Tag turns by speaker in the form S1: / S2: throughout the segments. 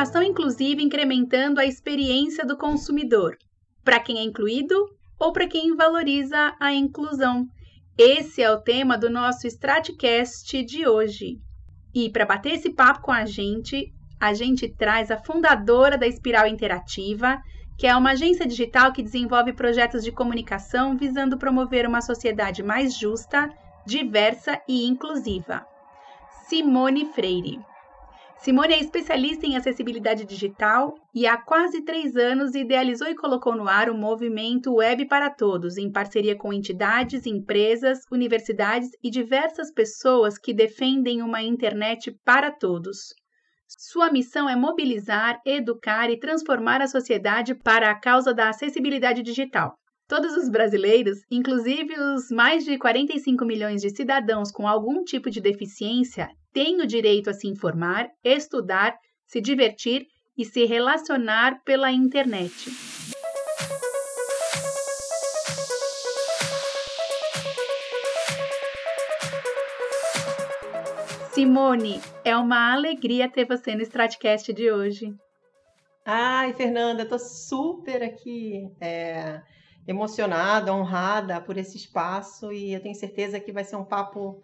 S1: educação inclusiva incrementando a experiência do consumidor, para quem é incluído ou para quem valoriza a inclusão. Esse é o tema do nosso Stratcast de hoje. E para bater esse papo com a gente, a gente traz a fundadora da Espiral Interativa, que é uma agência digital que desenvolve projetos de comunicação visando promover uma sociedade mais justa, diversa e inclusiva. Simone Freire. Simone é especialista em acessibilidade digital e há quase três anos idealizou e colocou no ar o movimento Web para Todos, em parceria com entidades, empresas, universidades e diversas pessoas que defendem uma internet para todos. Sua missão é mobilizar, educar e transformar a sociedade para a causa da acessibilidade digital. Todos os brasileiros, inclusive os mais de 45 milhões de cidadãos com algum tipo de deficiência, têm o direito a se informar, estudar, se divertir e se relacionar pela internet. Simone, é uma alegria ter você no Stratcast de hoje.
S2: Ai, Fernanda, tô super aqui é, emocionada, honrada por esse espaço e eu tenho certeza que vai ser um papo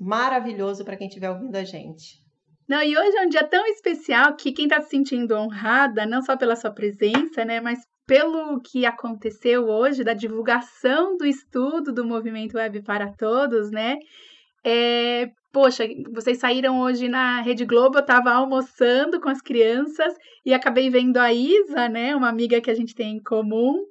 S2: maravilhoso para quem estiver ouvindo a gente.
S1: Não, e hoje é um dia tão especial que quem está se sentindo honrada, não só pela sua presença, né, mas pelo que aconteceu hoje, da divulgação do estudo do Movimento Web para Todos, né, é, poxa, vocês saíram hoje na Rede Globo, eu estava almoçando com as crianças e acabei vendo a Isa, né, uma amiga que a gente tem em comum,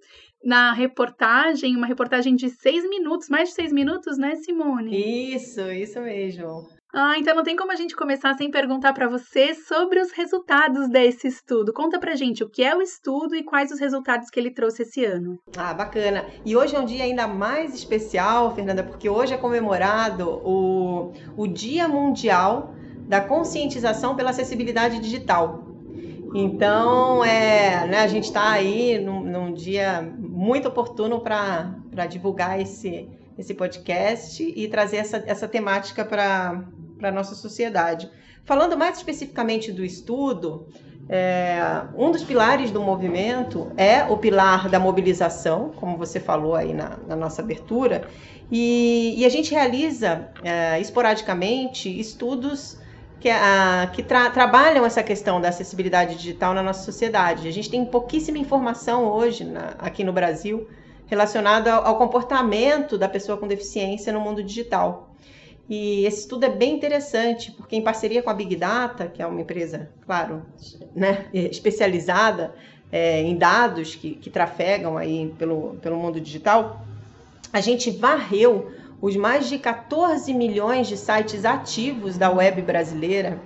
S1: na reportagem, uma reportagem de seis minutos, mais de seis minutos, né, Simone?
S2: Isso, isso mesmo.
S1: Ah, então não tem como a gente começar sem perguntar para você sobre os resultados desse estudo. Conta pra gente o que é o estudo e quais os resultados que ele trouxe esse ano.
S2: Ah, bacana. E hoje é um dia ainda mais especial, Fernanda, porque hoje é comemorado o, o Dia Mundial da Conscientização pela Acessibilidade Digital. Então, é, né, a gente está aí num, num, dia muito oportuno para divulgar esse, esse podcast e trazer essa, essa temática para a nossa sociedade. Falando mais especificamente do estudo, é, um dos pilares do movimento é o pilar da mobilização, como você falou aí na, na nossa abertura, e, e, a gente realiza é, esporadicamente estudos que, a, que tra, trabalham essa questão da acessibilidade digital na nossa sociedade. A gente tem pouquíssima informação hoje na, aqui no Brasil relacionada ao, ao comportamento da pessoa com deficiência no mundo digital. E esse estudo é bem interessante, porque em parceria com a Big Data, que é uma empresa, claro, né, especializada é, em dados que, que trafegam aí pelo, pelo mundo digital, a gente varreu os mais de 14 milhões de sites ativos da web brasileira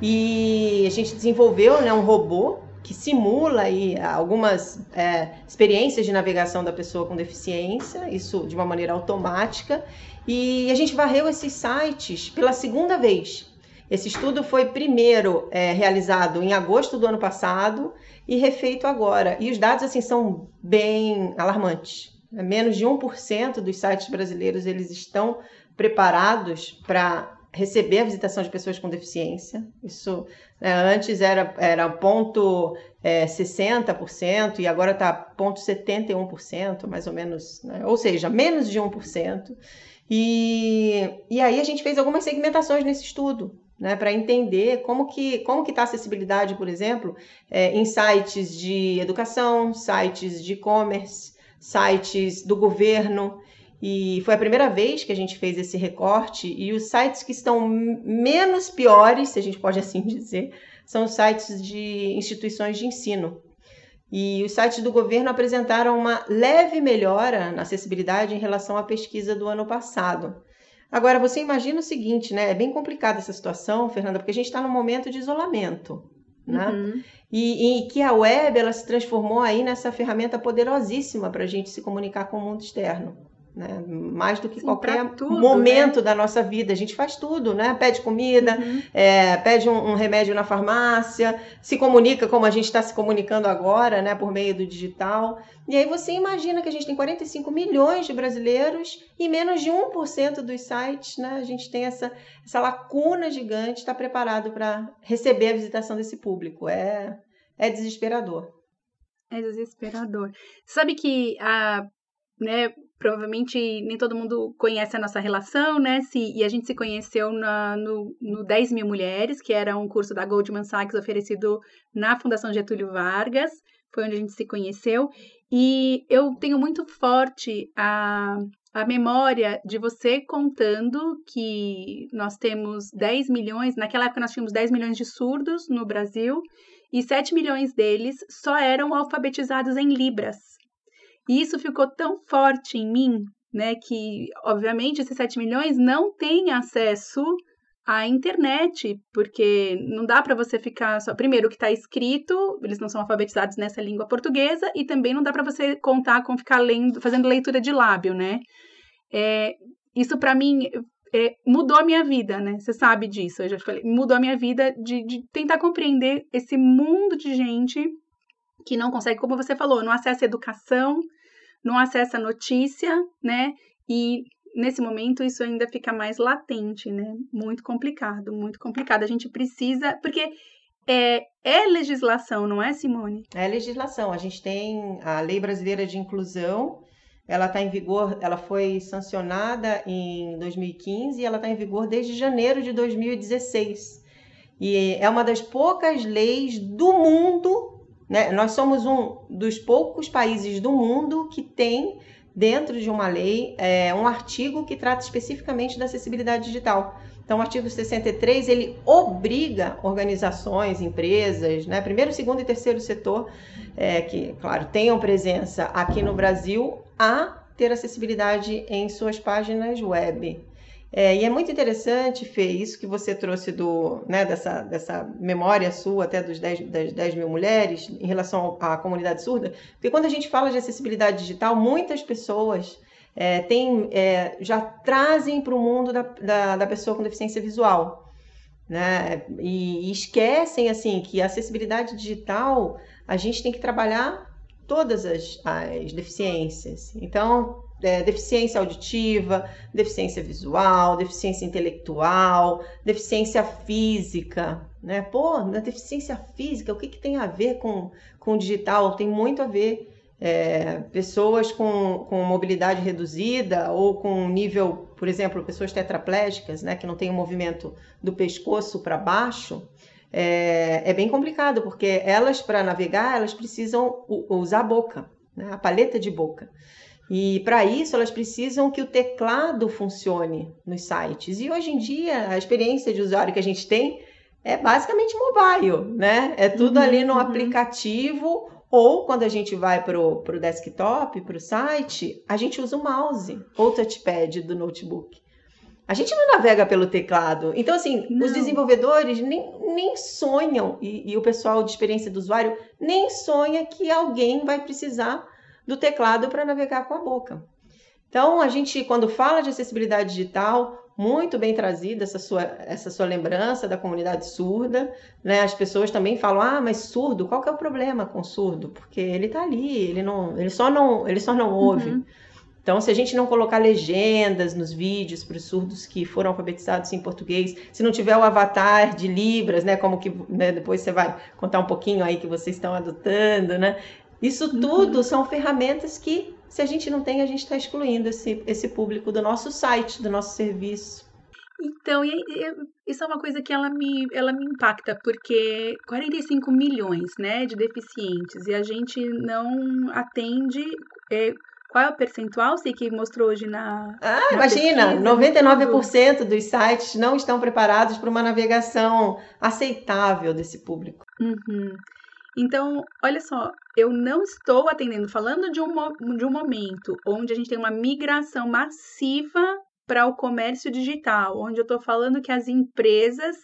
S2: e a gente desenvolveu né, um robô que simula aí algumas é, experiências de navegação da pessoa com deficiência, isso de uma maneira automática, e a gente varreu esses sites pela segunda vez. Esse estudo foi primeiro é, realizado em agosto do ano passado e refeito agora. E os dados assim são bem alarmantes. É menos de 1% dos sites brasileiros eles estão preparados para receber a visitação de pessoas com deficiência. Isso né, antes era, era ponto é, 60% e agora está ponto 71%, mais ou menos. Né? Ou seja, menos de 1%. E, e aí a gente fez algumas segmentações nesse estudo, né, para entender como que como que está a acessibilidade, por exemplo, é, em sites de educação, sites de e-commerce, sites do governo. E foi a primeira vez que a gente fez esse recorte e os sites que estão menos piores, se a gente pode assim dizer, são os sites de instituições de ensino. E os sites do governo apresentaram uma leve melhora na acessibilidade em relação à pesquisa do ano passado. Agora, você imagina o seguinte, né? É bem complicada essa situação, Fernanda, porque a gente está num momento de isolamento. Né? Uhum. E, e, que a web ela se transformou aí nessa ferramenta poderosíssima para a gente se comunicar com o mundo externo. Né? Mais do que
S1: Sim,
S2: qualquer
S1: tudo,
S2: momento
S1: né?
S2: da nossa vida. A gente faz tudo, né? Pede comida,
S1: Uhum.
S2: é, pede um, um remédio na farmácia, se comunica como a gente está se comunicando agora, né? Por meio do digital. E aí você imagina que a gente tem 45 milhões de brasileiros e menos de 1% dos sites, né? A gente tem essa, essa lacuna gigante, está preparado para receber a visitação desse público. É, é desesperador.
S1: É desesperador. Sabe que a, né, provavelmente nem todo mundo conhece a nossa relação, né? Se, e a gente se conheceu na, no, no 10 mil mulheres, que era um curso da Goldman Sachs oferecido na Fundação Getúlio Vargas. Foi onde a gente se conheceu. E eu tenho muito forte a, a memória de você contando que nós temos 10 milhões, naquela época nós tínhamos 10 milhões de surdos no Brasil e 7 milhões deles só eram alfabetizados em Libras. E isso ficou tão forte em mim, né, que obviamente esses 7 milhões não têm acesso à internet, porque não dá para você ficar só. Primeiro, o que está escrito, eles não são alfabetizados nessa língua portuguesa, e também não dá para você contar com ficar lendo, fazendo leitura de lábio, né? É, isso para mim é, mudou a minha vida, né? Você sabe disso, eu já falei. Mudou a minha vida de, de tentar compreender esse mundo de gente que não consegue, como você falou, não acessa educação, não acessa a notícia, né? E nesse momento isso ainda fica mais latente, né? Muito complicado, muito complicado. A gente precisa, porque é, é legislação, não é, Simone?
S2: É legislação. A gente tem a Lei Brasileira de Inclusão, ela está em vigor, ela foi sancionada em 2015 e ela está em vigor desde janeiro de 2016. E é uma das poucas leis do mundo, né? Nós somos um dos poucos países do mundo que tem dentro de uma lei é, um artigo que trata especificamente da acessibilidade digital. Então, o artigo 63 ele obriga organizações, empresas, né, primeiro, segundo e terceiro setor, é, que, claro, tenham presença aqui no Brasil, a ter acessibilidade em suas páginas web. É, e é muito interessante, Fê, isso que você trouxe do, né, dessa, dessa memória sua até dos 10, das 10 mil mulheres em relação à comunidade surda, porque quando a gente fala de acessibilidade digital, muitas pessoas é, tem, é, já trazem para o mundo da, da, da, pessoa com deficiência visual. Né? E, e, esquecem assim que a acessibilidade digital a gente tem que trabalhar todas as, as deficiências. Então, é, deficiência auditiva, deficiência visual, deficiência intelectual, deficiência física, né? Pô, na deficiência física, o que, que tem a ver com, com digital? Tem muito a ver. É, pessoas com, com mobilidade reduzida ou com nível, por exemplo, pessoas tetraplégicas, né, que não tem o movimento do pescoço para baixo, é, é, bem complicado, porque elas, para navegar, elas precisam usar a boca, né, a paleta de boca. E para isso elas precisam que o teclado funcione nos sites. E hoje em dia a experiência de usuário que a gente tem é basicamente mobile, né? É tudo uhum, ali no uhum. aplicativo ou quando a gente vai para o desktop, para o site, a gente usa o mouse ou o touchpad do notebook. A gente não navega pelo teclado. Então, assim, não. os desenvolvedores nem, nem sonham, e, e o pessoal de experiência do usuário nem sonha que alguém vai precisar do teclado para navegar com a boca. Então, a gente, quando fala de acessibilidade digital, muito bem trazida essa sua, essa sua lembrança da comunidade surda, né? As pessoas também falam: "Ah, mas surdo, qual que é o problema com surdo? Porque ele está ali, ele não, ele só não, ele só não ouve". Uhum. Então, se a gente não colocar legendas nos vídeos para os surdos que foram alfabetizados em português, se não tiver o avatar de Libras, né, como que né, depois você vai contar um pouquinho aí que vocês estão adotando, né? Isso tudo uhum. são ferramentas que, se a gente não tem, a gente está excluindo esse, esse público do nosso site, do nosso serviço.
S1: Então, e, e, isso é uma coisa que ela me, ela me impacta, porque 45 milhões né, de deficientes e a gente não atende. É, qual é o percentual, sei que mostrou hoje na.
S2: Ah, na imagina! Pesquisa, 99% dos sites não estão preparados para uma navegação aceitável desse público.
S1: Uhum. Então, olha só, eu não estou atendendo, falando de um, de um momento onde a gente tem uma migração massiva para o comércio digital, onde eu estou falando que as empresas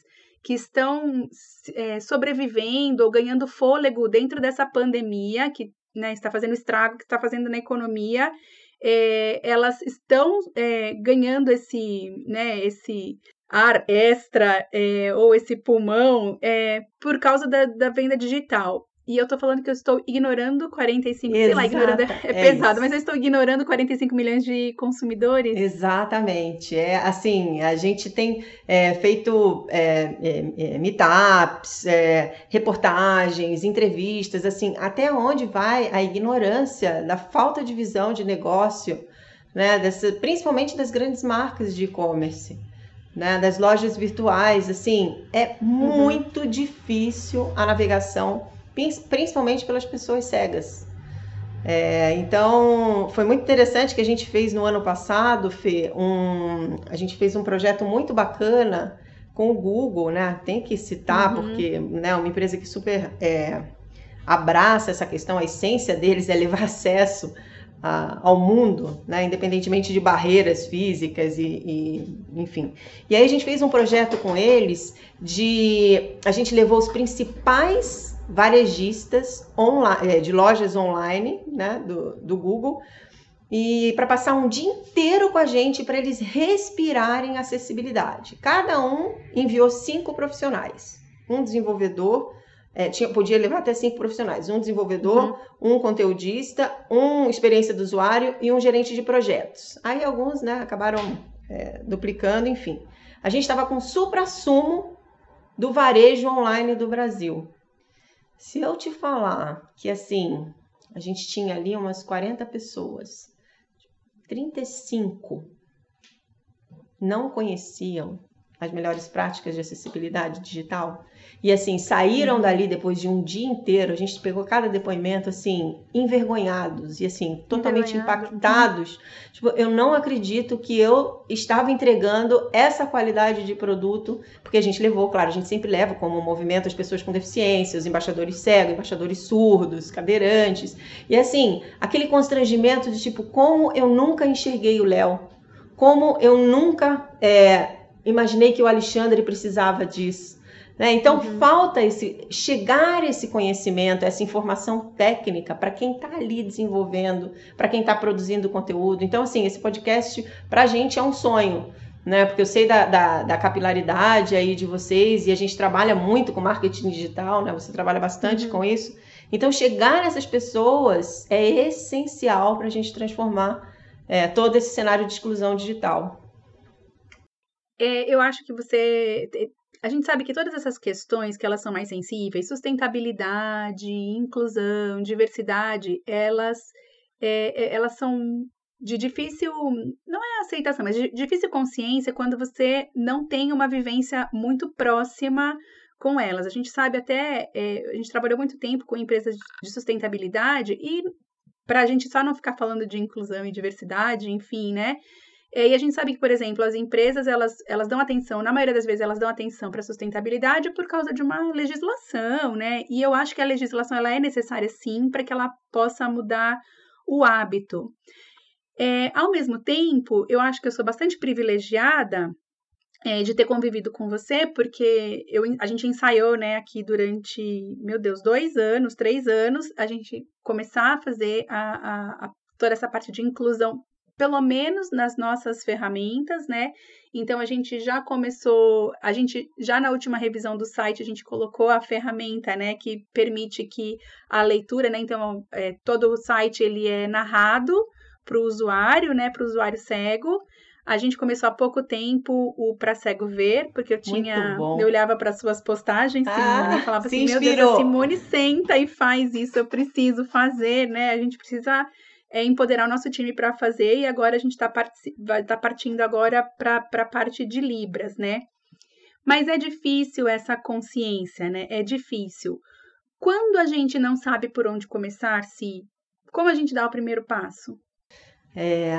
S1: que estão é, sobrevivendo ou ganhando fôlego dentro dessa pandemia, que né, está fazendo estrago, que está fazendo na economia, é, elas estão é, ganhando esse, né, esse ar extra é, ou esse pulmão é, por causa da, da venda digital. E eu tô falando que eu estou ignorando 45, Exato, sei lá, ignorando é, é pesado, mas eu estou ignorando 45 milhões de consumidores.
S2: Exatamente. É assim, a gente tem é, feito é, é, é meetups, é, reportagens, entrevistas, assim, até onde vai a ignorância da falta de visão de negócio, né, dessa, principalmente das grandes marcas de e-commerce. Né, das lojas virtuais, assim, é uhum. muito uhum. difícil a navegação principalmente pelas pessoas cegas. É, então, foi muito interessante que a gente fez no ano passado, Fê, um, a gente fez um projeto muito bacana com o Google, né? Tem que citar, uhum. porque né, é uma empresa que super é, abraça essa questão, a essência deles é levar acesso ao mundo, né? independentemente de barreiras físicas e, e, enfim. E aí a gente fez um projeto com eles de. A gente levou os principais varejistas online, é, de lojas online né, do, do Google e para passar um dia inteiro com a gente para eles respirarem acessibilidade. Cada um enviou cinco profissionais, um desenvolvedor, é, tinha, podia levar até cinco profissionais, um desenvolvedor, uhum. um conteudista, um experiência do usuário e um gerente de projetos. Aí alguns né, acabaram é, duplicando, enfim. A gente estava com supra-sumo do varejo online do Brasil. Se eu te falar que assim, a gente tinha ali umas 40 pessoas, 35 não conheciam as melhores práticas de acessibilidade digital, e assim, saíram dali depois de um dia inteiro, a gente pegou cada depoimento assim, envergonhados e assim, totalmente impactados. Tipo, eu não acredito que eu estava entregando essa qualidade de produto, porque a gente levou, claro, a gente sempre leva como movimento as pessoas com deficiência, os embaixadores cegos, embaixadores surdos, cadeirantes. E assim, aquele constrangimento de tipo, como eu nunca enxerguei o Léo, como eu nunca é, imaginei que o Alexandre precisava disso. Né? Então, uhum. falta esse chegar esse conhecimento, essa informação técnica para quem está ali desenvolvendo, para quem está produzindo conteúdo. Então, assim, esse podcast para a gente é um sonho. Né? Porque eu sei da, da, da, capilaridade aí de vocês e a gente trabalha muito com marketing digital, né? Você trabalha bastante uhum. com isso. Então, chegar nessas pessoas é essencial para a gente transformar é, todo esse cenário de exclusão digital.
S1: É, eu acho que você a gente sabe que todas essas questões que elas são mais sensíveis, sustentabilidade, inclusão, diversidade, elas, é, é, elas são de difícil, não é aceitação, mas de difícil consciência quando você não tem uma vivência muito próxima com elas. A gente sabe até, é, a gente trabalhou muito tempo com empresas de sustentabilidade e para a gente só não ficar falando de inclusão e diversidade, enfim, né? E a gente sabe que, por exemplo, as empresas elas, elas dão atenção, na maioria das vezes elas dão atenção para a sustentabilidade por causa de uma legislação, né? E eu acho que a legislação ela é necessária sim para que ela possa mudar o hábito. É, ao mesmo tempo, eu acho que eu sou bastante privilegiada é, de ter convivido com você, porque eu, a gente ensaiou, né, aqui durante, meu Deus, dois anos, três anos, a gente começar a fazer a, a, a toda essa parte de inclusão pelo menos nas nossas ferramentas, né? Então a gente já começou, a gente já na última revisão do site a gente colocou a ferramenta, né, que permite que a leitura, né? Então é, todo o site ele é narrado para o usuário, né, para o usuário cego. A gente começou há pouco tempo o Pra Cego Ver, porque eu tinha. Eu olhava para suas postagens, Simone, ah, e falava assim: inspirou. meu Deus, a Simone senta e faz isso, eu preciso fazer, né? A gente precisa é, empoderar o nosso time para fazer e agora a gente está tá partindo agora para a parte de Libras, né? Mas é difícil essa consciência, né? É difícil. Quando a gente não sabe por onde começar, se como a gente dá o primeiro passo?
S2: É,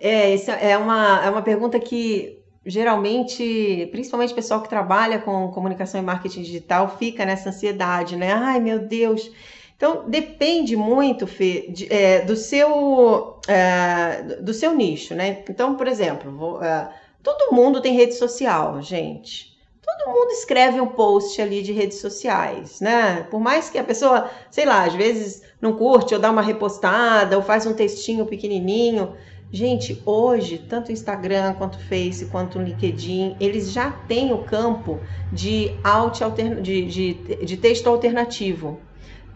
S2: é, é uma, é uma pergunta que geralmente, principalmente o pessoal que trabalha com comunicação e marketing digital, fica nessa ansiedade, né? Ai, meu Deus, então, depende muito, Fê, de, é, do, seu, é, do seu nicho, né? Então, por exemplo, vou, é, todo mundo tem rede social, gente. todo mundo escreve um post ali de redes sociais, né? Por mais que a pessoa, sei lá, às vezes não curte ou dá uma repostada ou faz um textinho pequenininho. Gente, hoje, tanto o Instagram quanto o Face quanto o LinkedIn, eles já têm o campo de, alt de, de, de texto alternativo.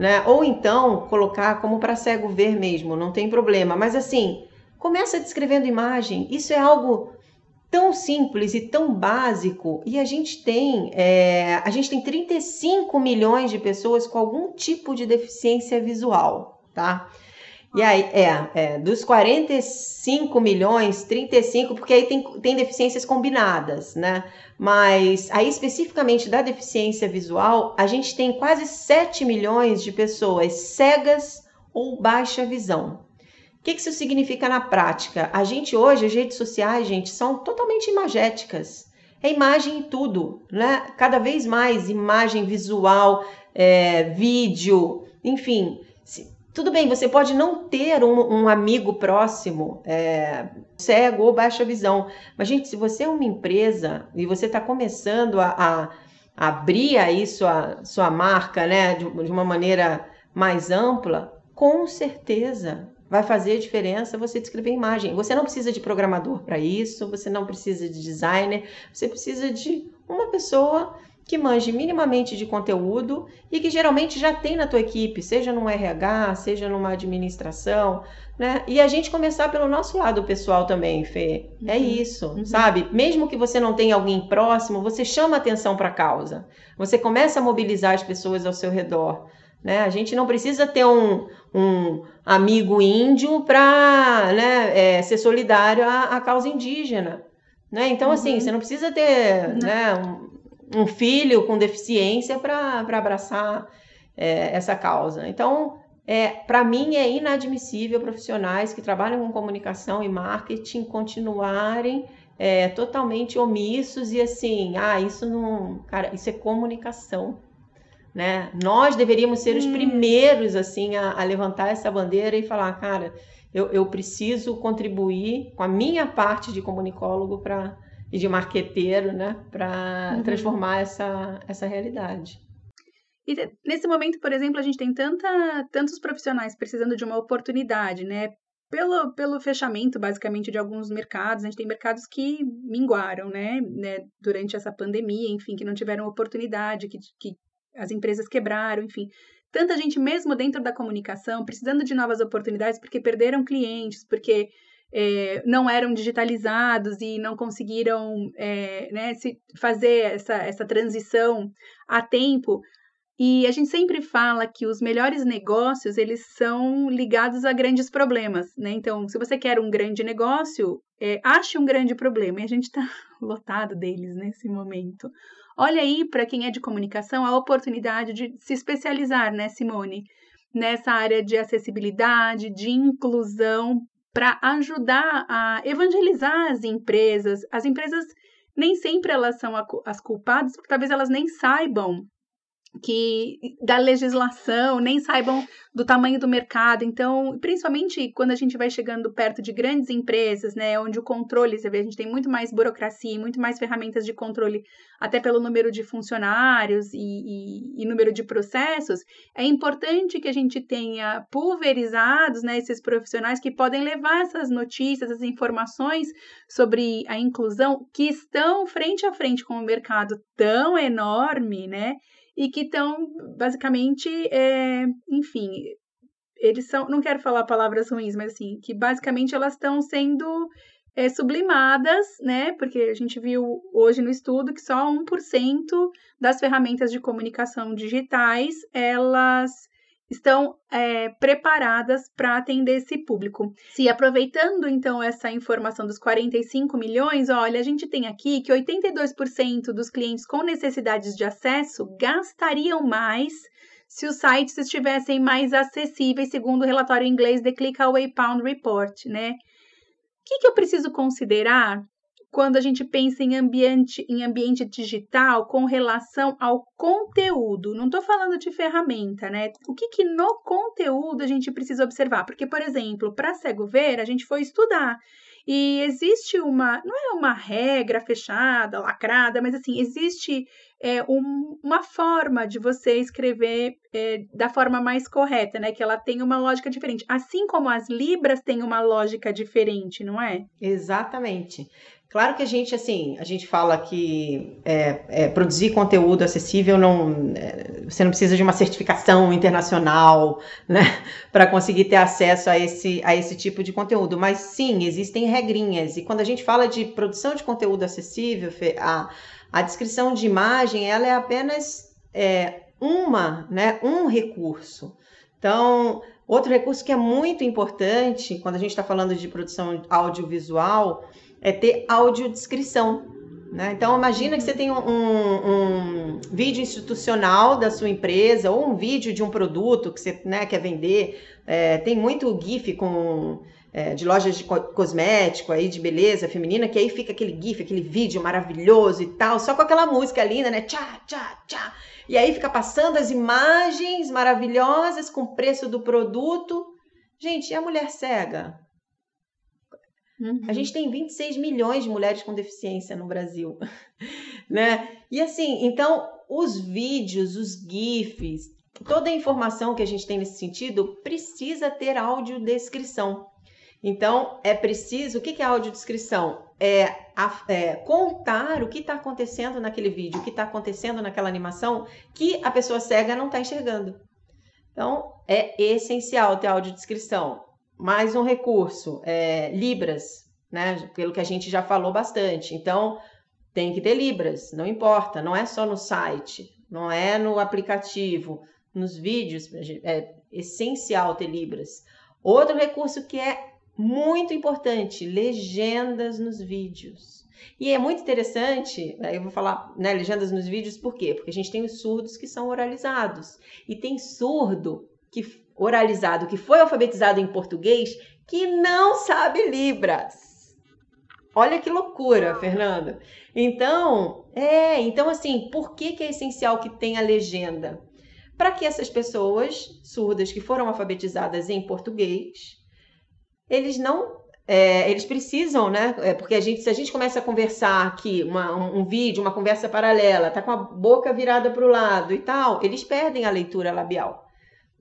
S2: Né? Ou então colocar como para cego ver mesmo, não tem problema. Mas assim, começa descrevendo imagem. Isso é algo tão simples e tão básico e a gente tem é, a gente tem 35 milhões de pessoas com algum tipo de deficiência visual, tá? E aí, é, é, dos 45 milhões, 35, porque aí tem, tem deficiências combinadas, né? Mas aí, especificamente da deficiência visual, a gente tem quase 7 milhões de pessoas cegas ou baixa visão. O que, isso significa na prática? A gente hoje, as redes sociais, gente, são totalmente imagéticas. É imagem em tudo, né? Cada vez mais imagem visual, é, vídeo, enfim. Tudo bem, você pode não ter um, um amigo próximo, é, cego ou baixa visão, mas, gente, se você é uma empresa e você está começando a, a, a, abrir aí sua, sua marca, né, de, de uma maneira mais ampla, com certeza vai fazer diferença você descrever imagem. Você não precisa de programador para isso, você não precisa de designer, você precisa de uma pessoa que manje minimamente de conteúdo e que geralmente já tem na tua equipe, seja no RH, seja numa administração, né? E a gente começar pelo nosso lado pessoal também, Fê. É uhum. isso, uhum. sabe? Mesmo que você não tenha alguém próximo, você chama atenção para a causa. Você começa a mobilizar as pessoas ao seu redor. Né? A gente não precisa ter um, um amigo índio para né, é, ser solidário à, à, causa indígena. Né? Então, assim, uhum. assim, você não precisa ter né, um, um, filho com deficiência para abraçar é, essa causa. Então, é, para mim, é inadmissível profissionais que trabalham com comunicação e marketing continuarem é, totalmente omissos e assim, ah, isso não. Cara, isso é comunicação né? Nós deveríamos ser os hum. primeiros assim a, a, levantar essa bandeira e falar, cara, eu, eu preciso contribuir com a minha parte de comunicólogo para e de marqueteiro, né, para uhum. transformar essa, essa realidade.
S1: E nesse momento, por exemplo, a gente tem tanta, tantos profissionais precisando de uma oportunidade, né? Pelo, pelo fechamento, basicamente, de alguns mercados, a gente tem mercados que minguaram, né? né durante essa pandemia, enfim, que não tiveram oportunidade, que, que as empresas quebraram, enfim. Tanta gente, mesmo dentro da comunicação, precisando de novas oportunidades porque perderam clientes, porque é, não eram digitalizados e não conseguiram é, né, se fazer essa, essa transição a tempo. E a gente sempre fala que os melhores negócios, eles são ligados a grandes problemas, né? Então, se você quer um grande negócio, é, ache um grande problema. E a gente está lotado deles nesse momento. Olha aí, para quem é de comunicação, a oportunidade de se especializar, né, Simone? Nessa área de acessibilidade, de inclusão, para ajudar a evangelizar as empresas. As empresas nem sempre elas são as culpadas, porque talvez elas nem saibam que da legislação, nem saibam do tamanho do mercado. Então, principalmente quando a gente vai chegando perto de grandes empresas, né, onde o controle, você vê, a gente tem muito mais burocracia, muito mais ferramentas de controle, até pelo número de funcionários e, e, e número de processos, é importante que a gente tenha pulverizados, né, esses profissionais que podem levar essas notícias, essas informações sobre a inclusão que estão frente a frente com o mercado tão enorme, né, e que estão basicamente, é, enfim, eles são, não quero falar palavras ruins, mas assim, que basicamente elas estão sendo é, sublimadas, né? Porque a gente viu hoje no estudo que só 1% das ferramentas de comunicação digitais elas estão é, preparadas para atender esse público. Se aproveitando então essa informação dos 45 milhões, olha, a gente tem aqui que 82% dos clientes com necessidades de acesso gastariam mais se os sites estivessem mais acessíveis, segundo o relatório inglês The Click Away Pound Report, né? O que, que eu preciso considerar quando a gente pensa em ambiente, em ambiente digital com relação ao conteúdo. Não estou falando de ferramenta, né? O que, que no conteúdo a gente precisa observar? Porque, por exemplo, para cego ver, a gente foi estudar. E existe uma, não é uma regra fechada, lacrada, mas assim, existe é, um, uma forma de você escrever é, da forma mais correta, né? Que ela tem uma lógica diferente. Assim como as libras têm uma lógica diferente, não é?
S2: Exatamente. Claro que a gente, assim, a gente fala que é, é, produzir conteúdo acessível não, é, você não precisa de uma certificação internacional, né, para conseguir ter acesso a esse, a esse tipo de conteúdo. Mas sim, existem regrinhas. E quando a gente fala de produção de conteúdo acessível, a, a descrição de imagem, ela é apenas é, uma, né, um recurso. Então, outro recurso que é muito importante quando a gente está falando de produção audiovisual é ter audiodescrição. Né? Então, imagina que você tem um, um, vídeo institucional da sua empresa ou um vídeo de um produto que você né, quer vender. É, tem muito GIF com, é, de lojas de cosmético, aí, de beleza feminina, que aí fica aquele GIF, aquele vídeo maravilhoso e tal, só com aquela música linda, né? Tchá, tchá, tchá. E aí fica passando as imagens maravilhosas com o preço do produto. Gente, e a mulher cega? Uhum. A gente tem 26 milhões de mulheres com deficiência no Brasil, né? E assim, então, os vídeos, os GIFs, toda a informação que a gente tem nesse sentido precisa ter audiodescrição. Então, é preciso. O que é audiodescrição? É, é contar o que está acontecendo naquele vídeo, o que está acontecendo naquela animação que a pessoa cega não está enxergando. Então, é essencial ter audiodescrição. Mais um recurso, é, Libras, né? Pelo que a gente já falou bastante. Então, tem que ter Libras, não importa, não é só no site, não é no aplicativo, nos vídeos, é essencial ter Libras. Outro recurso que é muito importante, legendas nos vídeos. E é muito interessante, eu vou falar né, legendas nos vídeos, por quê? Porque a gente tem os surdos que são oralizados. E tem surdo que oralizado que foi alfabetizado em português que não sabe Libras. Olha que loucura, Fernanda. Então, é, então assim, por que, que é essencial que tenha legenda? Para que essas pessoas surdas que foram alfabetizadas em português, eles não é, eles precisam, né? É, porque a gente, se a gente começa a conversar aqui, uma, um, um, vídeo, uma conversa paralela, tá com a boca virada para o lado e tal, eles perdem a leitura labial.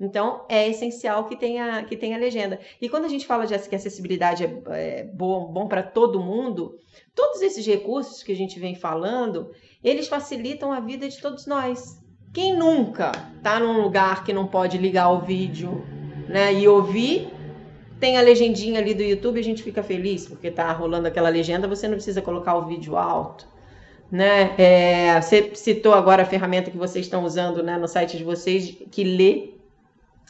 S2: Então, é essencial que tenha, que tenha legenda. E quando a gente fala de que acessibilidade é, é bom, bom para todo mundo, todos esses recursos que a gente vem falando, eles facilitam a vida de todos nós. Quem nunca está num lugar que não pode ligar o vídeo né, e ouvir, tem a legendinha ali do YouTube, a gente fica feliz porque está rolando aquela legenda, você não precisa colocar o vídeo alto. Né? É, você citou agora a ferramenta que vocês estão usando né, no site de vocês, que lê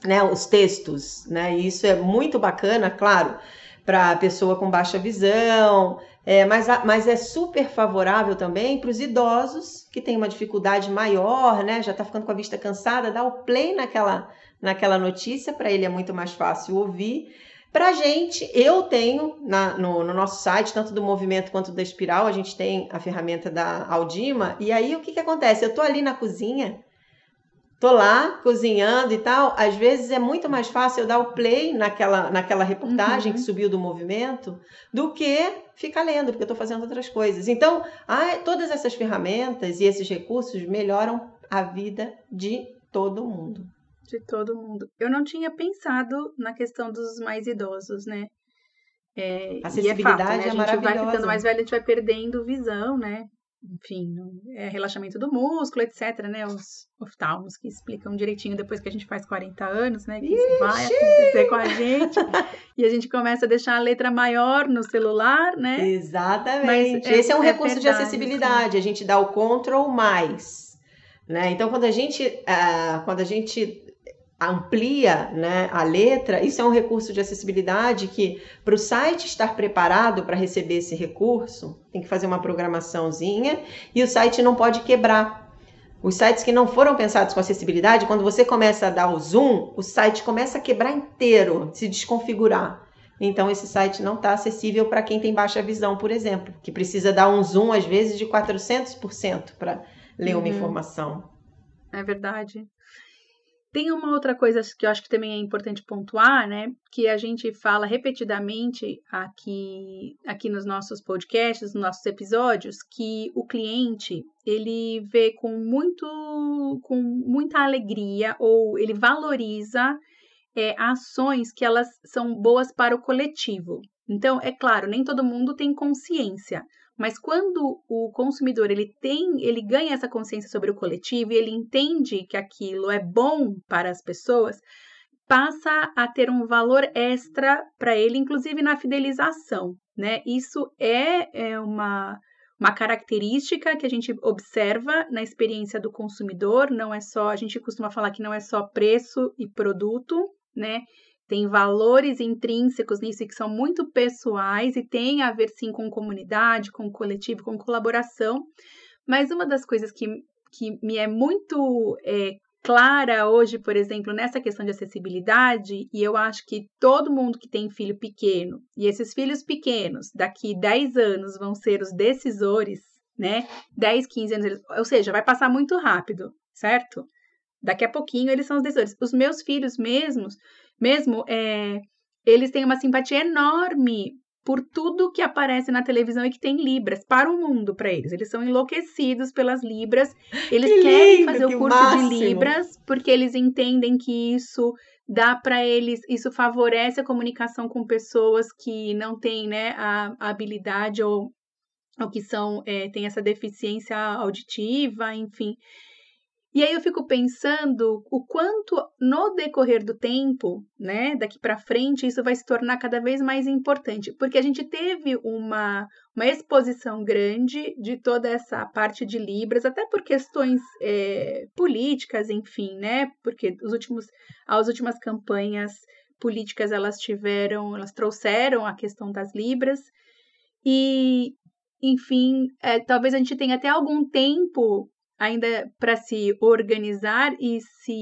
S2: né, os textos, né? E isso é muito bacana, claro, para a pessoa com baixa visão, é, mas, mas é super favorável também para os idosos que têm uma dificuldade maior, né? Já está ficando com a vista cansada, dá o play naquela, naquela notícia, para ele é muito mais fácil ouvir. Para gente, eu tenho na, no, no, nosso site, tanto do movimento quanto da espiral, a gente tem a ferramenta da Aldima, e aí o que, que acontece? Eu estou ali na cozinha, tô lá cozinhando e tal, às vezes é muito mais fácil eu dar o play naquela, naquela reportagem uhum. que subiu do movimento do que ficar lendo, porque eu estou fazendo outras coisas. Então, todas essas ferramentas e esses recursos melhoram a vida de todo mundo.
S1: De todo mundo. Eu não tinha pensado na questão dos mais idosos, né?
S2: É, Acessibilidade é, fato, né?
S1: A
S2: gente é
S1: vai ficando mais velho, a gente vai perdendo visão, né? Enfim, é relaxamento do músculo, etc, né? Os oftalmos que explicam direitinho depois que a gente faz 40 anos, né? Que isso vai acontecer com a gente. e a gente começa a deixar a letra maior no celular, né?
S2: Exatamente. É, Esse é um é recurso verdade, de acessibilidade. Sim. A gente dá o control mais. Né? Então, quando a gente, uh, quando a gente amplia né, a letra, isso é um recurso de acessibilidade que, para o site estar preparado para receber esse recurso, tem que fazer uma programaçãozinha e o site não pode quebrar. Os sites que não foram pensados com acessibilidade, quando você começa a dar o zoom, o site começa a quebrar inteiro, se desconfigurar. então esse site não está acessível para quem tem baixa visão, por exemplo, que precisa dar um zoom às vezes de 400% para ler uma uhum. informação.
S1: É verdade. Tem uma outra coisa que eu acho que também é importante pontuar, né? Que a gente fala repetidamente aqui, aqui nos nossos podcasts, nos nossos episódios, que o cliente ele vê com muito, com muita alegria ou ele valoriza é, ações que elas são boas para o coletivo. Então, é claro, nem todo mundo tem consciência, mas quando o consumidor ele tem, ele ganha essa consciência sobre o coletivo e ele entende que aquilo é bom para as pessoas, passa a ter um valor extra para ele, inclusive na fidelização, né? Isso é, é uma uma característica que a gente observa na experiência do consumidor, não é só, a gente costuma falar que não é só preço e produto, né? Tem valores intrínsecos nisso que são muito pessoais e tem a ver sim com comunidade, com coletivo, com colaboração. Mas uma das coisas que, que me é muito é, clara hoje, por exemplo, nessa questão de acessibilidade, e eu acho que todo mundo que tem filho pequeno, e esses filhos pequenos, daqui 10 anos, vão ser os decisores, né? 10, 15 anos, ou seja, vai passar muito rápido, certo? Daqui a pouquinho eles são os decisores. Os meus filhos mesmos, mesmo, é, eles têm uma simpatia enorme por tudo que aparece na televisão e que tem libras para o mundo para eles. Eles são enlouquecidos pelas libras. Eles que querem lindo, fazer o curso máximo. de libras porque eles entendem que isso dá para eles, isso favorece a comunicação com pessoas que não têm, né, a, a habilidade ou, ou que são é, têm essa deficiência auditiva, enfim. E aí eu fico pensando o quanto no decorrer do tempo, né, daqui para frente, isso vai se tornar cada vez mais importante, porque a gente teve uma, uma exposição grande de toda essa parte de Libras, até por questões é, políticas, enfim, né, porque os últimos, as últimas campanhas políticas elas tiveram, elas trouxeram a questão das Libras, e enfim, é, talvez a gente tenha até algum tempo ainda para se organizar e se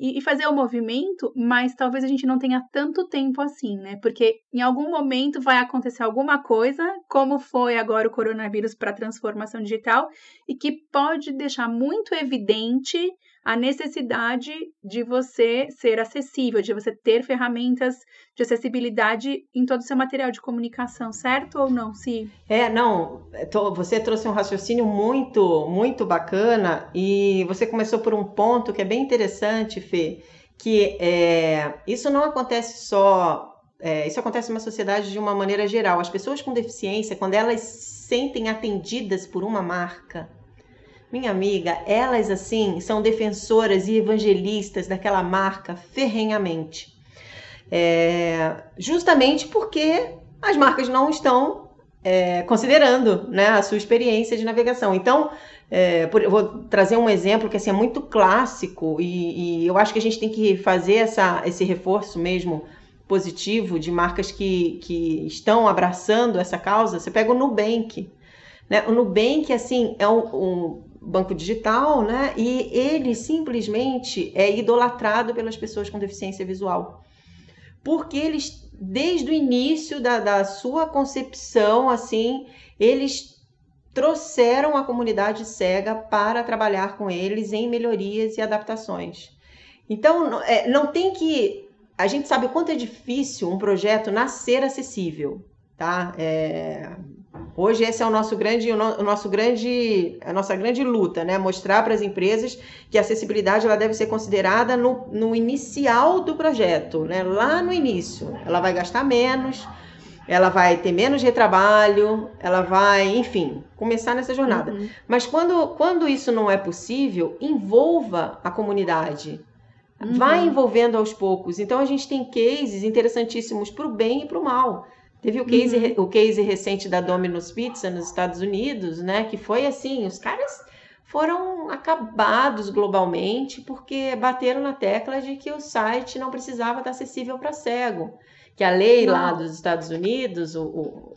S1: e fazer o movimento, mas talvez a gente não tenha tanto tempo assim, né? Porque em algum momento vai acontecer alguma coisa, como foi agora o coronavírus para a transformação digital, e que pode deixar muito evidente a necessidade de você ser acessível, de você ter ferramentas de acessibilidade em todo o seu material de comunicação, certo ou não,
S2: sim? É, não, você trouxe um raciocínio muito, muito bacana e você começou por um ponto que é bem interessante, Fê, que é, isso não acontece só é, isso acontece numa sociedade de uma maneira geral. As pessoas com deficiência, quando elas se sentem atendidas por uma marca, minha amiga, elas assim são defensoras e evangelistas daquela marca ferrenhamente. É, justamente porque as marcas não estão é, considerando né, a sua experiência de navegação. Então, é, por, eu vou trazer um exemplo que assim, é muito clássico e, e, eu acho que a gente tem que fazer essa, esse reforço mesmo positivo de marcas que, que estão abraçando essa causa. Você pega o Nubank. Né? O Nubank, assim, é um, um banco digital, né? E ele simplesmente é idolatrado pelas pessoas com deficiência visual. Porque eles, desde o início da, da sua concepção, assim, eles trouxeram a comunidade cega para trabalhar com eles em melhorias e adaptações. Então, é, não tem que. A gente sabe o quanto é difícil um projeto nascer acessível, tá? É, Hoje esse é o nosso grande, o nosso grande, a nossa grande luta, né? Mostrar para as empresas que a acessibilidade ela deve ser considerada no, no inicial do projeto, né? Lá no início, ela vai gastar menos, ela vai ter menos retrabalho, ela vai, enfim, começar nessa jornada. Uhum. Mas quando, quando isso não é possível, envolva a comunidade. Uhum. Vai envolvendo aos poucos. Então a gente tem cases interessantíssimos para o bem e para o mal. Teve o case, uhum. o case recente da Domino's Pizza nos Estados Unidos, né? Que foi assim, os caras foram acabados globalmente porque bateram na tecla de que o site não precisava estar acessível para cego. Que a lei lá dos Estados Unidos, o, o,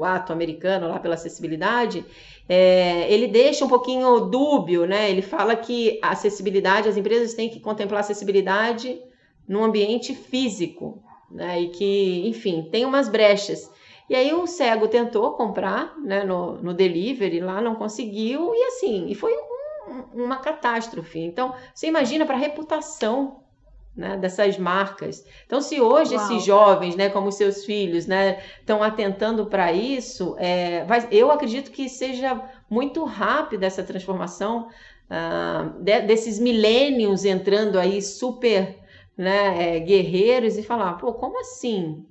S2: o, ato americano lá pela acessibilidade, é, ele deixa um pouquinho dúbio, né? Ele fala que a acessibilidade, as empresas têm que contemplar a acessibilidade no ambiente físico, né? E que, enfim, tem umas brechas. E aí o cego tentou comprar né, no, no delivery lá, não conseguiu, e assim, e foi um, uma catástrofe. Então, você imagina para a reputação né, dessas marcas. Então, se hoje Uau. esses jovens, né, como seus filhos, né, estão atentando para isso, é, vai, eu acredito que seja muito rápida essa transformação uh, de, desses milênios entrando aí super né, é, guerreiros e falar, pô, como assim?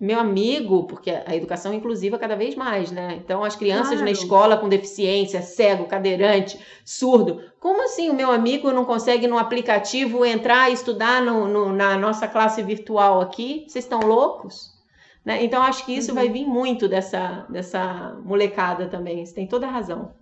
S2: meu amigo, porque a educação inclusiva cada vez mais, né? Então, as crianças claro. na escola com deficiência, cego, cadeirante, surdo, como assim o meu amigo não consegue no aplicativo entrar e estudar no, no, na nossa classe virtual aqui? Vocês estão loucos? Né? Então, acho que isso uhum. vai vir muito dessa, dessa molecada também. Você tem toda a razão.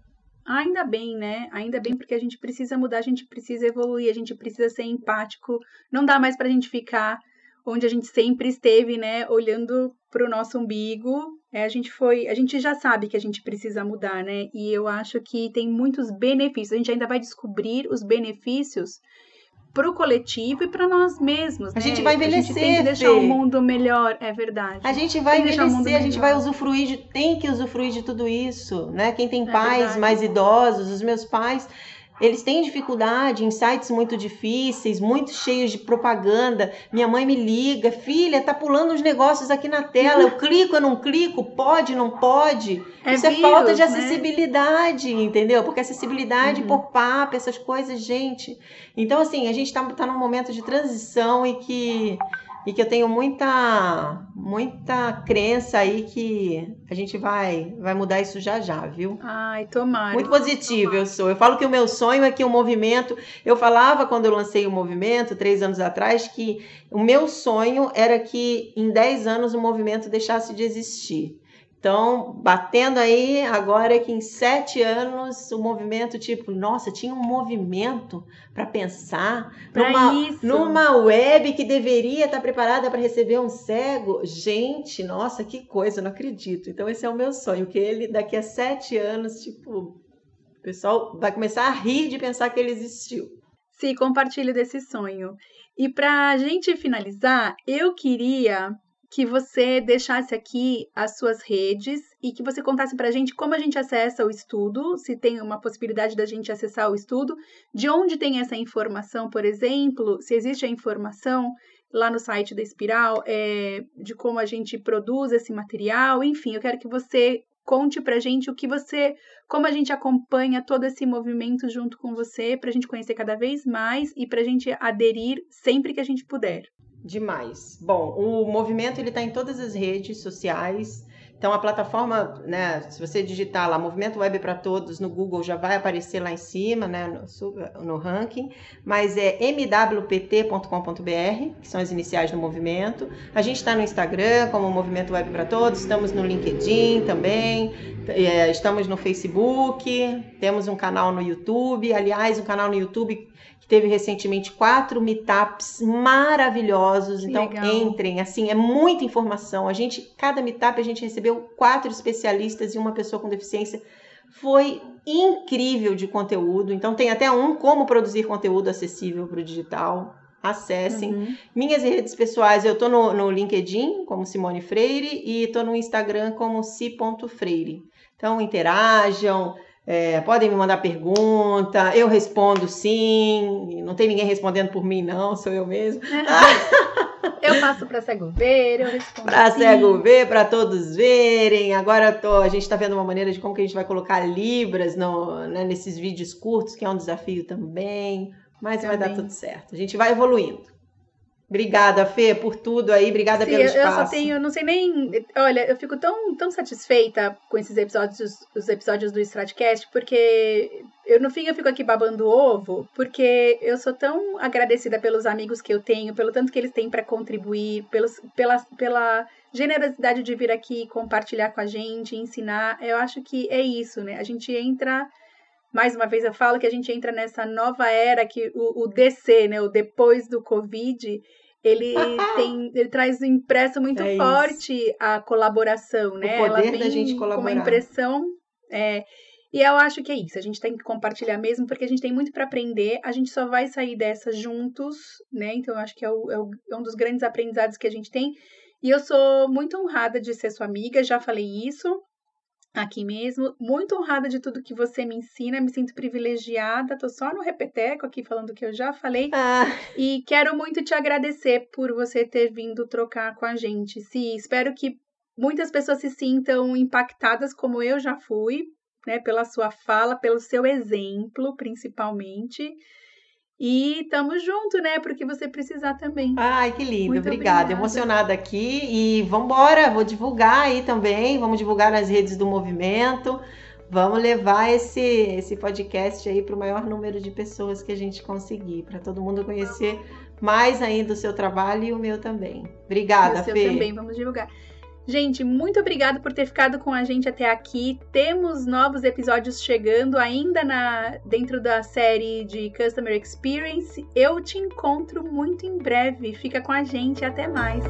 S1: Ainda bem, né? Ainda bem porque a gente precisa mudar, a gente precisa evoluir, a gente precisa ser empático. Não dá mais para a gente ficar onde a gente sempre esteve, né, olhando para o nosso umbigo. É, a gente foi, a gente já sabe que a gente precisa mudar, né? E eu acho que tem muitos benefícios. A gente ainda vai descobrir os benefícios para o coletivo e para nós mesmos.
S2: A né? gente vai envelhecer. A gente
S1: tem que deixar o mundo melhor, é verdade.
S2: A gente vai envelhecer, a gente vai usufruir de, tem que usufruir de tudo isso, né? Quem tem é pais verdade. mais idosos, os meus pais eles têm dificuldade em sites muito difíceis, muito cheios de propaganda. Minha mãe me liga, filha, tá pulando os negócios aqui na tela. Eu clico, eu não clico, pode, não pode. É Isso é vírus, é falta de né? acessibilidade, né? entendeu? Porque acessibilidade uhum. por papo, essas coisas, gente. Então, assim, a gente tá, tá num momento de transição e que e que eu tenho muita muita crença aí que a gente vai vai mudar isso já já, viu?
S1: Ai, tomara.
S2: Muito positivo tomara. eu sou. Eu falo que o meu sonho é que o movimento, eu falava quando eu lancei o movimento três anos atrás que o meu sonho era que em dez anos o movimento deixasse de existir. Então, batendo aí agora que em sete anos o movimento, tipo, nossa, tinha um movimento para pensar numa, numa web que deveria estar preparada para receber um cego. Gente, nossa, que coisa, não acredito. Então, esse é o meu sonho, que ele daqui a sete anos, tipo, o pessoal vai começar a rir de pensar que ele existiu.
S1: Sim, compartilho desse sonho. E para a gente finalizar, eu queria que você deixasse aqui as suas redes e que você contasse para a gente como a gente acessa o estudo, se tem uma possibilidade da gente acessar o estudo, de onde tem essa informação, por exemplo, se existe a informação lá no site da Espiral é, de como a gente produz esse material, enfim, eu quero que você conte para a gente o que você, como a gente acompanha todo esse movimento junto com você, para a gente conhecer cada vez mais e para a gente aderir sempre que a gente puder.
S2: Demais. Bom, o movimento ele está em todas as redes sociais. Então a plataforma, né, se você digitar lá Movimento Web para Todos no Google já vai aparecer lá em cima, né, no, no ranking, mas é mwpt.com.br, que são as iniciais do movimento. A gente está no Instagram como Movimento Web para Todos, estamos no LinkedIn também, é, estamos no Facebook, temos um canal no YouTube, aliás, um canal no YouTube teve recentemente quatro meetups maravilhosos. Que então legal. entrem, assim, é muita informação. A gente, cada meetup a gente recebeu quatro especialistas e uma pessoa com deficiência. Foi incrível de conteúdo. Então tem até um como produzir conteúdo acessível para o digital. Acessem. Uhum. Minhas redes pessoais, eu tô no, no LinkedIn como Simone Freire e tô no Instagram como si.freire. Então interajam, é, podem me mandar pergunta, eu respondo sim. Não tem ninguém respondendo por mim, não, sou eu mesmo.
S1: eu passo para cego ver, eu respondo.
S2: Para cego ver, para todos verem. Agora tô, a gente está vendo uma maneira de como que a gente vai colocar libras no, né, nesses vídeos curtos, que é um desafio também. Mas também. vai dar tudo certo. A gente vai evoluindo. Obrigada, Fê, por tudo aí. Obrigada Sim, pelo espaço.
S1: Eu só tenho, não sei nem. Olha, eu fico tão, tão satisfeita com esses episódios, os episódios do Stratcast, porque eu no fim eu fico aqui babando ovo, porque eu sou tão agradecida pelos amigos que eu tenho, pelo tanto que eles têm para contribuir, pelos, pela, pela generosidade de vir aqui compartilhar com a gente, ensinar. Eu acho que é isso, né? A gente entra mais uma vez eu falo que a gente entra nessa nova era que o, o DC, né, o depois do Covid, ele tem, ele traz um impresso muito é forte isso. a colaboração, né?
S2: O poder Ela vem da gente colaborar.
S1: com uma impressão é, E eu acho que é isso, a gente tem que compartilhar mesmo, porque a gente tem muito para aprender, a gente só vai sair dessa juntos, né? Então eu acho que é, o, é, o, é um dos grandes aprendizados que a gente tem. E eu sou muito honrada de ser sua amiga, já falei isso aqui mesmo. Muito honrada de tudo que você me ensina, me sinto privilegiada. Tô só no repeteco aqui falando o que eu já falei. Ah. E quero muito te agradecer por você ter vindo trocar com a gente. Sim, espero que muitas pessoas se sintam impactadas como eu já fui, né, pela sua fala, pelo seu exemplo, principalmente. E tamo junto, né? Porque você precisar também.
S2: Ai, que lindo. Muito obrigada. obrigada. Emocionada aqui. E vambora, vou divulgar aí também. Vamos divulgar nas redes do movimento. Vamos levar esse, esse podcast aí para o maior número de pessoas que a gente conseguir, para todo mundo conhecer mais ainda o seu trabalho e o meu também. Obrigada,
S1: o seu
S2: Fê.
S1: também, vamos divulgar. Gente, muito obrigada por ter ficado com a gente até aqui. Temos novos episódios chegando ainda na dentro da série de Customer Experience. Eu te encontro muito em breve. Fica com a gente, até mais.